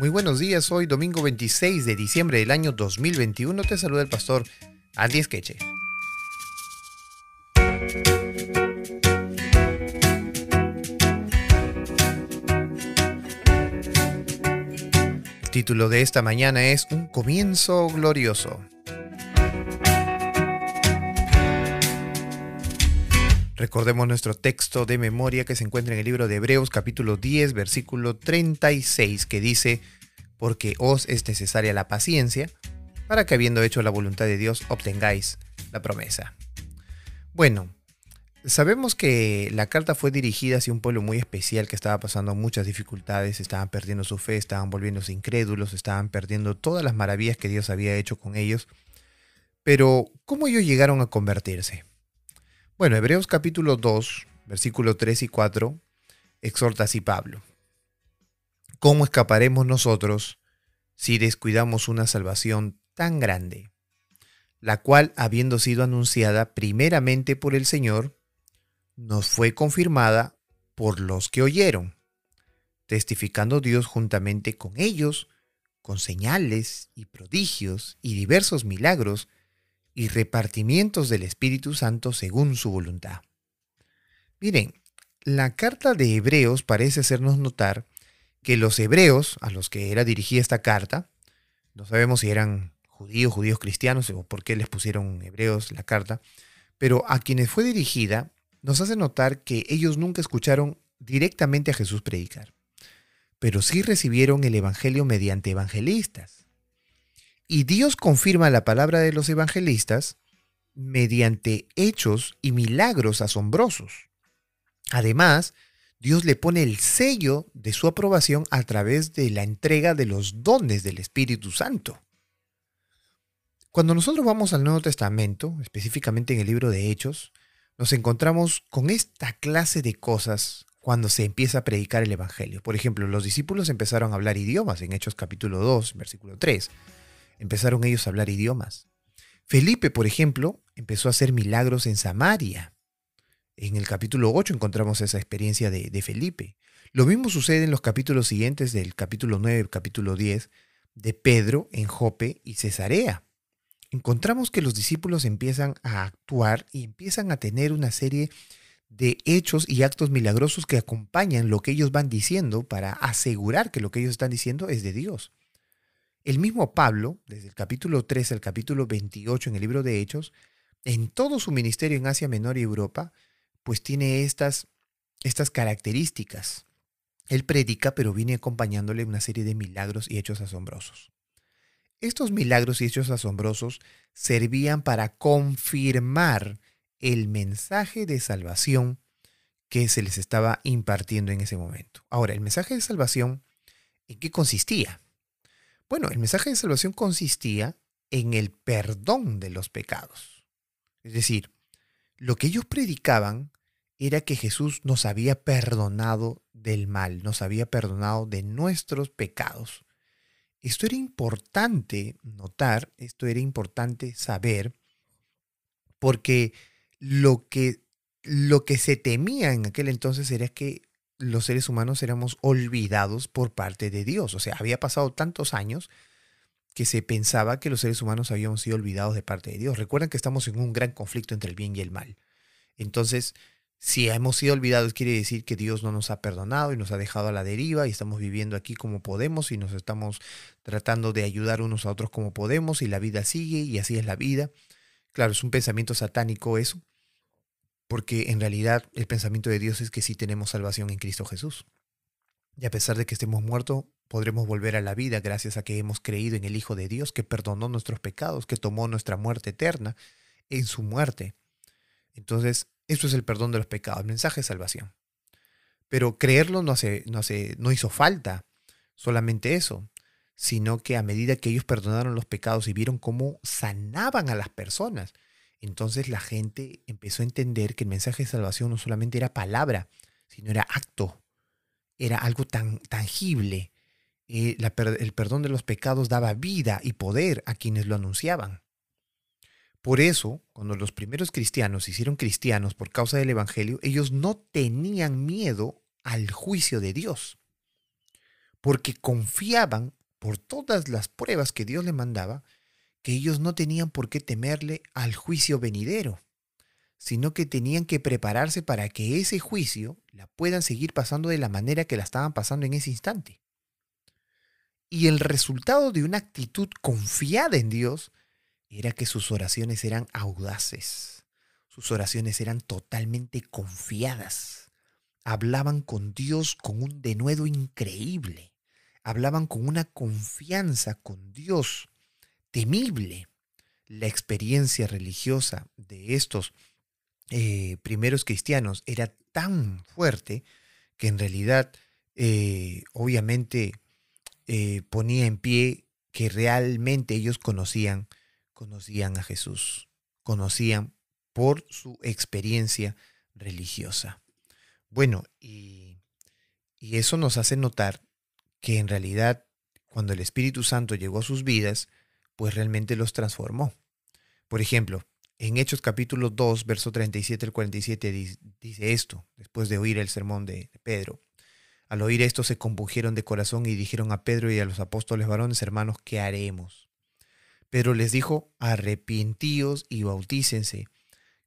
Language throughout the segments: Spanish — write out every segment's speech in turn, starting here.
Muy buenos días, hoy domingo 26 de diciembre del año 2021 te saluda el pastor Andy Esqueche. El título de esta mañana es Un comienzo glorioso. Recordemos nuestro texto de memoria que se encuentra en el libro de Hebreos capítulo 10 versículo 36 que dice, porque os es necesaria la paciencia para que habiendo hecho la voluntad de Dios obtengáis la promesa. Bueno, sabemos que la carta fue dirigida hacia un pueblo muy especial que estaba pasando muchas dificultades, estaban perdiendo su fe, estaban volviéndose incrédulos, estaban perdiendo todas las maravillas que Dios había hecho con ellos. Pero, ¿cómo ellos llegaron a convertirse? Bueno, Hebreos capítulo 2, versículo 3 y 4, exhorta así Pablo. ¿Cómo escaparemos nosotros si descuidamos una salvación tan grande, la cual, habiendo sido anunciada primeramente por el Señor, nos fue confirmada por los que oyeron, testificando Dios juntamente con ellos, con señales y prodigios y diversos milagros, y repartimientos del Espíritu Santo según su voluntad. Miren, la carta de Hebreos parece hacernos notar que los hebreos a los que era dirigida esta carta, no sabemos si eran judíos, judíos cristianos o por qué les pusieron hebreos la carta, pero a quienes fue dirigida nos hace notar que ellos nunca escucharon directamente a Jesús predicar, pero sí recibieron el Evangelio mediante evangelistas. Y Dios confirma la palabra de los evangelistas mediante hechos y milagros asombrosos. Además, Dios le pone el sello de su aprobación a través de la entrega de los dones del Espíritu Santo. Cuando nosotros vamos al Nuevo Testamento, específicamente en el libro de Hechos, nos encontramos con esta clase de cosas cuando se empieza a predicar el Evangelio. Por ejemplo, los discípulos empezaron a hablar idiomas en Hechos capítulo 2, versículo 3 empezaron ellos a hablar idiomas. Felipe, por ejemplo, empezó a hacer milagros en Samaria. En el capítulo 8 encontramos esa experiencia de, Felipe. Lo mismo sucede en los capítulos siguientes del capítulo 9 capítulo 10 de Pedro en Jope y Cesarea. Encontramos que los discípulos empiezan a actuar y empiezan a tener una serie de hechos y actos milagrosos que acompañan lo que ellos van diciendo para asegurar que lo que ellos están diciendo es de Dios. El mismo Pablo, desde el capítulo 3 al capítulo 28 en el libro de Hechos, en todo su ministerio en Asia Menor y Europa, pues tiene estas, estas características. Él predica, pero viene acompañándole una serie de milagros y hechos asombrosos. Estos milagros y hechos asombrosos servían para confirmar el mensaje de salvación que se les estaba impartiendo en ese momento. Ahora, el mensaje de salvación, ¿en qué consistía? Bueno, el mensaje de salvación consistía en el perdón de los pecados. Es decir, lo que ellos predicaban era que Jesús nos había perdonado del mal, nos había perdonado de nuestros pecados. Esto era importante notar, esto era importante saber, porque lo que, lo que se temía en aquel entonces era que los seres humanos éramos olvidados por parte de Dios. O sea, había pasado tantos años que se pensaba que los seres humanos habíamos sido olvidados de parte de Dios. Recuerden que estamos en un gran conflicto entre el bien y el mal. Entonces, si hemos sido olvidados, quiere decir que Dios no nos ha perdonado y nos ha dejado a la deriva y estamos viviendo aquí como podemos y nos estamos tratando de ayudar unos a otros como podemos y la vida sigue y así es la vida. Claro, es un pensamiento satánico eso porque en realidad el pensamiento de Dios es que sí tenemos salvación en Cristo Jesús. Y a pesar de que estemos muertos, podremos volver a la vida gracias a que hemos creído en el Hijo de Dios, que perdonó nuestros pecados, que tomó nuestra muerte eterna en su muerte. Entonces, eso es el perdón de los pecados, el mensaje de salvación. Pero creerlo no, hace, no, hace, no hizo falta solamente eso, sino que a medida que ellos perdonaron los pecados y vieron cómo sanaban a las personas, entonces la gente empezó a entender que el mensaje de salvación no solamente era palabra, sino era acto, era algo tan tangible. Eh, el perdón de los pecados daba vida y poder a quienes lo anunciaban. Por eso, cuando los primeros cristianos se hicieron cristianos por causa del Evangelio, ellos no tenían miedo al juicio de Dios. porque confiaban por todas las pruebas que Dios le mandaba, que ellos no tenían por qué temerle al juicio venidero, sino que tenían que prepararse para que ese juicio la puedan seguir pasando de la manera que la estaban pasando en ese instante. Y el resultado de una actitud confiada en Dios era que sus oraciones eran audaces, sus oraciones eran totalmente confiadas, hablaban con Dios con un denuedo increíble, hablaban con una confianza con Dios temible. La experiencia religiosa de estos eh, primeros cristianos era tan fuerte que en realidad, eh, obviamente, eh, ponía en pie que realmente ellos conocían, conocían a Jesús, conocían por su experiencia religiosa. Bueno, y, y eso nos hace notar que en realidad cuando el Espíritu Santo llegó a sus vidas, pues realmente los transformó. Por ejemplo, en Hechos capítulo 2, verso 37 al 47 dice esto, después de oír el sermón de, Pedro. Al oír esto se compugieron de corazón y dijeron a Pedro y a los apóstoles varones, hermanos, ¿qué haremos? Pedro les dijo, arrepentíos y bautícense,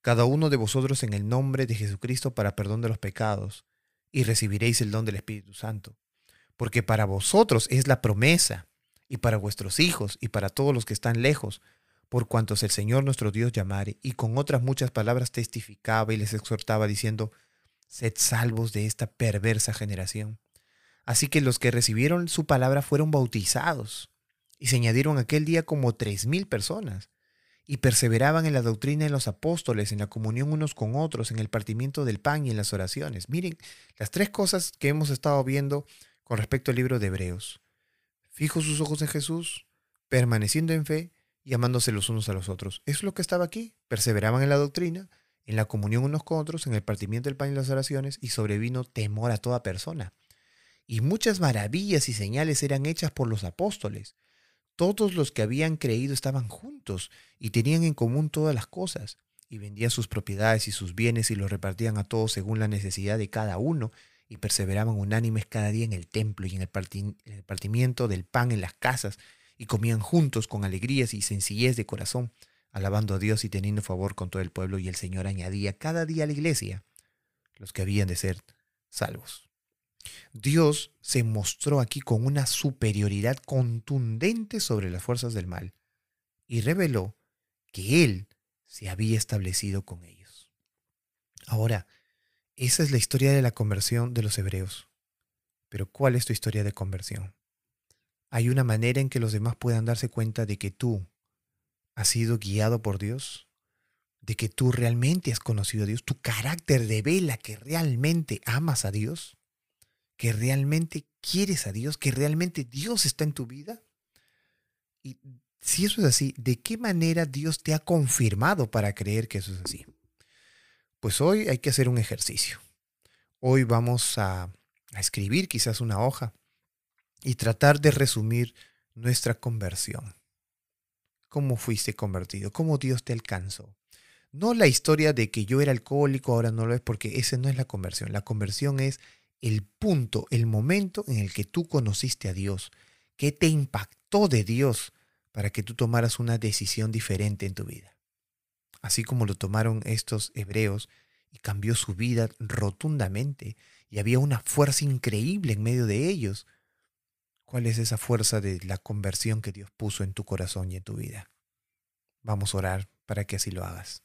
cada uno de vosotros en el nombre de Jesucristo para perdón de los pecados, y recibiréis el don del Espíritu Santo. Porque para vosotros es la promesa, y para vuestros hijos y para todos los que están lejos, por cuantos el Señor nuestro Dios llamare, y con otras muchas palabras testificaba y les exhortaba diciendo, sed salvos de esta perversa generación. Así que los que recibieron su palabra fueron bautizados, y se añadieron aquel día como tres mil personas, y perseveraban en la doctrina de los apóstoles, en la comunión unos con otros, en el partimiento del pan y en las oraciones. Miren, las tres cosas que hemos estado viendo con respecto al libro de Hebreos fijo sus ojos en Jesús, permaneciendo en fe y amándose los unos a los otros. Es lo que estaba aquí. Perseveraban en la doctrina, en la comunión unos con otros, en el partimiento del pan y las oraciones, y sobrevino temor a toda persona. Y muchas maravillas y señales eran hechas por los apóstoles. Todos los que habían creído estaban juntos y tenían en común todas las cosas, y vendían sus propiedades y sus bienes y los repartían a todos según la necesidad de cada uno, y perseveraban unánimes cada día en el templo y en el, partimiento del pan en las casas, y comían juntos con alegrías y sencillez de corazón, alabando a Dios y teniendo favor con todo el pueblo, y el Señor añadía cada día a la iglesia los que habían de ser salvos. Dios se mostró aquí con una superioridad contundente sobre las fuerzas del mal y reveló que Él se había establecido con ellos. Ahora, esa es la historia de la conversión de los hebreos. Pero ¿cuál es tu historia de conversión? ¿Hay una manera en que los demás puedan darse cuenta de que tú has sido guiado por Dios? ¿De que tú realmente has conocido a Dios? ¿Tu carácter revela que realmente amas a Dios? ¿Que realmente quieres a Dios? ¿Que realmente Dios está en tu vida? Y si eso es así, ¿de qué manera Dios te ha confirmado para creer que eso es así? Pues hoy hay que hacer un ejercicio. Hoy vamos a, escribir quizás una hoja y tratar de resumir nuestra conversión. ¿Cómo fuiste convertido? ¿Cómo Dios te alcanzó? No la historia de que yo era alcohólico, ahora no lo es, porque esa no es la conversión. La conversión es el punto, el momento en el que tú conociste a Dios, que te impactó de Dios para que tú tomaras una decisión diferente en tu vida así como lo tomaron estos hebreos, y cambió su vida rotundamente, y había una fuerza increíble en medio de ellos. ¿Cuál es esa fuerza de la conversión que Dios puso en tu corazón y en tu vida? Vamos a orar para que así lo hagas.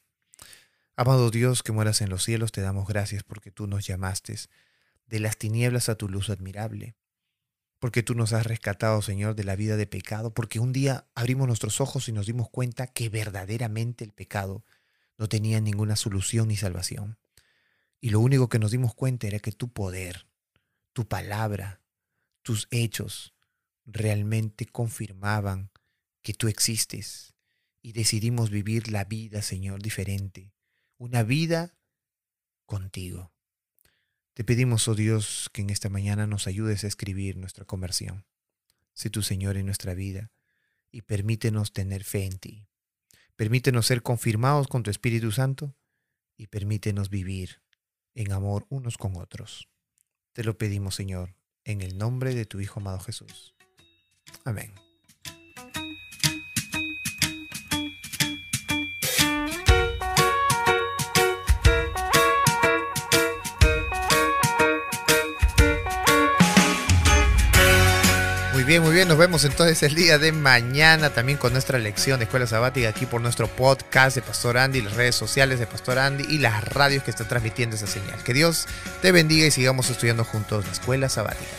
Amado Dios que mueras en los cielos, te damos gracias porque tú nos llamaste de las tinieblas a tu luz admirable, porque tú nos has rescatado, Señor, de la vida de pecado, porque un día abrimos nuestros ojos y nos dimos cuenta que verdaderamente el pecado no tenía ninguna solución ni salvación. Y lo único que nos dimos cuenta era que tu poder, tu palabra, tus hechos realmente confirmaban que tú existes y decidimos vivir la vida, Señor, diferente, una vida contigo. Te pedimos, oh Dios, que en esta mañana nos ayudes a escribir nuestra conversión. Sé tu Señor en nuestra vida y permítenos tener fe en ti. Permítenos ser confirmados con tu Espíritu Santo y permítenos vivir en amor unos con otros. Te lo pedimos, Señor, en el nombre de tu Hijo amado Jesús. Amén. Bien, muy bien. Nos vemos entonces el día de mañana también con nuestra lección de Escuela Sabática aquí por nuestro podcast de Pastor Andy, las redes sociales de Pastor Andy y las radios que están transmitiendo esa señal. Que Dios te bendiga y sigamos estudiando juntos la Escuela Sabática.